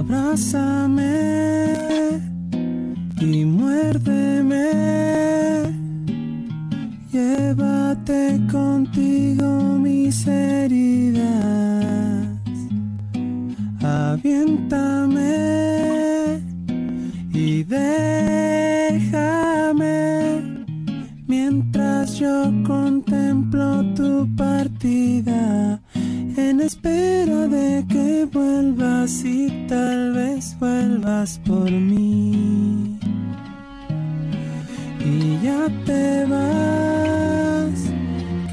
Abrázame y muérdeme. Llévate contigo mis heridas. Aviéntame y déjame mientras yo contemplo tu partida en espera vuelvas y tal vez vuelvas por mí. Y ya te vas,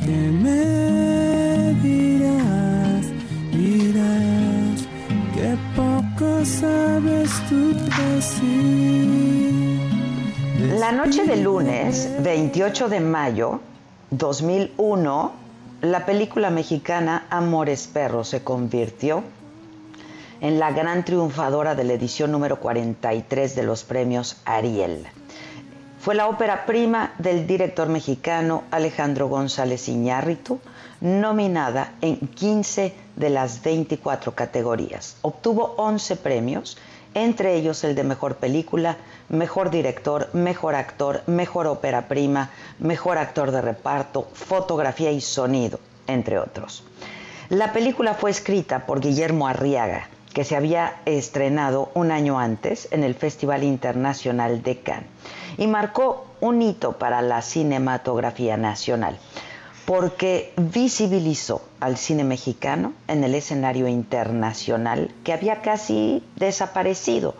que me dirás, dirás que poco sabes tú decir. La noche de lunes, 28 de mayo 2001, la película mexicana Amores Perros se convirtió en la gran triunfadora de la edición número 43 de los premios Ariel. Fue la ópera prima del director mexicano Alejandro González Iñárritu, nominada en 15 de las 24 categorías. Obtuvo 11 premios, entre ellos el de Mejor Película, Mejor Director, Mejor Actor, Mejor Ópera Prima, Mejor Actor de Reparto, Fotografía y Sonido, entre otros. La película fue escrita por Guillermo Arriaga, que se había estrenado un año antes en el Festival Internacional de Cannes y marcó un hito para la cinematografía nacional porque visibilizó al cine mexicano en el escenario internacional que había casi desaparecido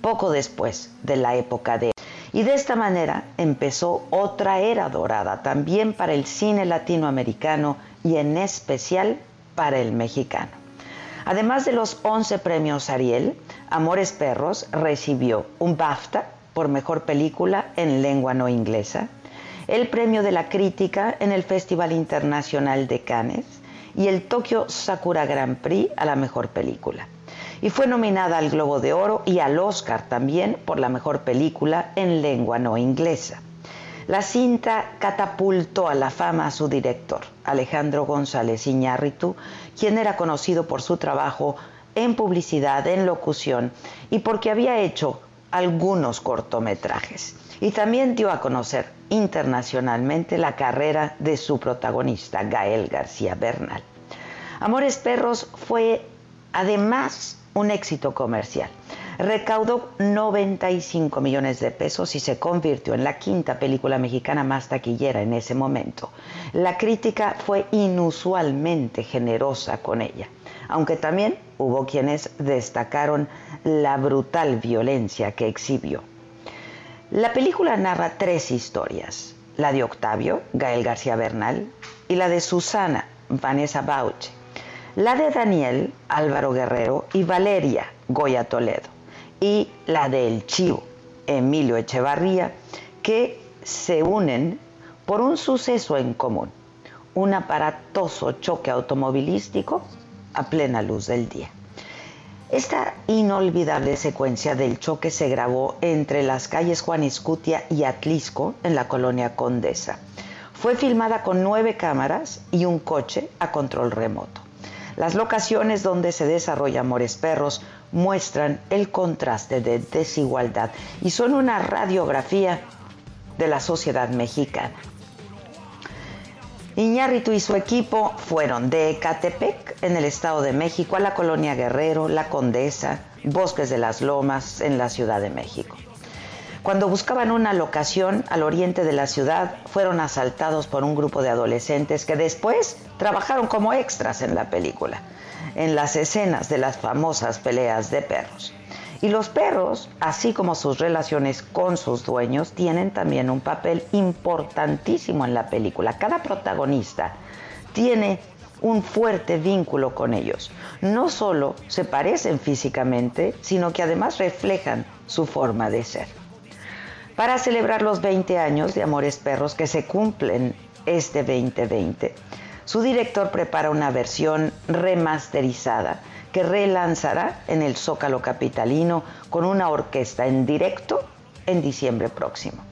poco después de la época de... Y de esta manera empezó otra era dorada también para el cine latinoamericano y en especial para el mexicano. Además de los 11 premios Ariel, Amores Perros recibió un BAFTA por mejor película en lengua no inglesa, el premio de la crítica en el Festival Internacional de Cannes y el Tokyo Sakura Grand Prix a la mejor película. Y fue nominada al Globo de Oro y al Oscar también por la mejor película en lengua no inglesa. La cinta catapultó a la fama a su director, Alejandro González Iñárritu, quien era conocido por su trabajo en publicidad, en locución y porque había hecho algunos cortometrajes. Y también dio a conocer internacionalmente la carrera de su protagonista, Gael García Bernal. Amores Perros fue además un éxito comercial. Recaudó 95 millones de pesos y se convirtió en la quinta película mexicana más taquillera en ese momento. La crítica fue inusualmente generosa con ella, aunque también hubo quienes destacaron la brutal violencia que exhibió. La película narra tres historias, la de Octavio, Gael García Bernal, y la de Susana, Vanessa Bauche, la de Daniel, Álvaro Guerrero, y Valeria, Goya Toledo, y la de El Chivo, Emilio Echevarría, que se unen por un suceso en común, un aparatoso choque automovilístico a plena luz del día. Esta inolvidable secuencia del choque se grabó entre las calles Juan Escutia y Atlisco, en la colonia Condesa. Fue filmada con nueve cámaras y un coche a control remoto. Las locaciones donde se desarrolla Amores Perros muestran el contraste de desigualdad y son una radiografía de la sociedad mexicana. Iñárritu y su equipo fueron de Ecatepec, en el Estado de México, a la Colonia Guerrero, La Condesa, Bosques de las Lomas, en la Ciudad de México. Cuando buscaban una locación al oriente de la ciudad, fueron asaltados por un grupo de adolescentes que después trabajaron como extras en la película, en las escenas de las famosas peleas de perros. Y los perros, así como sus relaciones con sus dueños, tienen también un papel importantísimo en la película. Cada protagonista tiene un fuerte vínculo con ellos. No solo se parecen físicamente, sino que además reflejan su forma de ser. Para celebrar los 20 años de Amores Perros que se cumplen este 2020, su director prepara una versión remasterizada que relanzará en el Zócalo Capitalino con una orquesta en directo en diciembre próximo.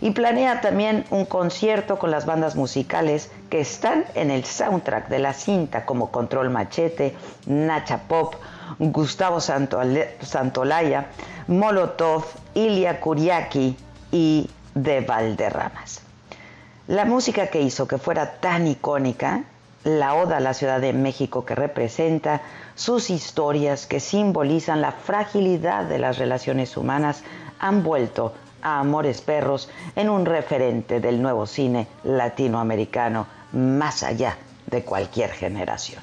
Y planea también un concierto con las bandas musicales que están en el soundtrack de la cinta como Control Machete, Nacha Pop, Gustavo Santolaya, Molotov, Ilia Kuriaki y De Valderramas. La música que hizo que fuera tan icónica, la oda a la Ciudad de México que representa, sus historias que simbolizan la fragilidad de las relaciones humanas, han vuelto a Amores Perros en un referente del nuevo cine latinoamericano más allá de cualquier generación.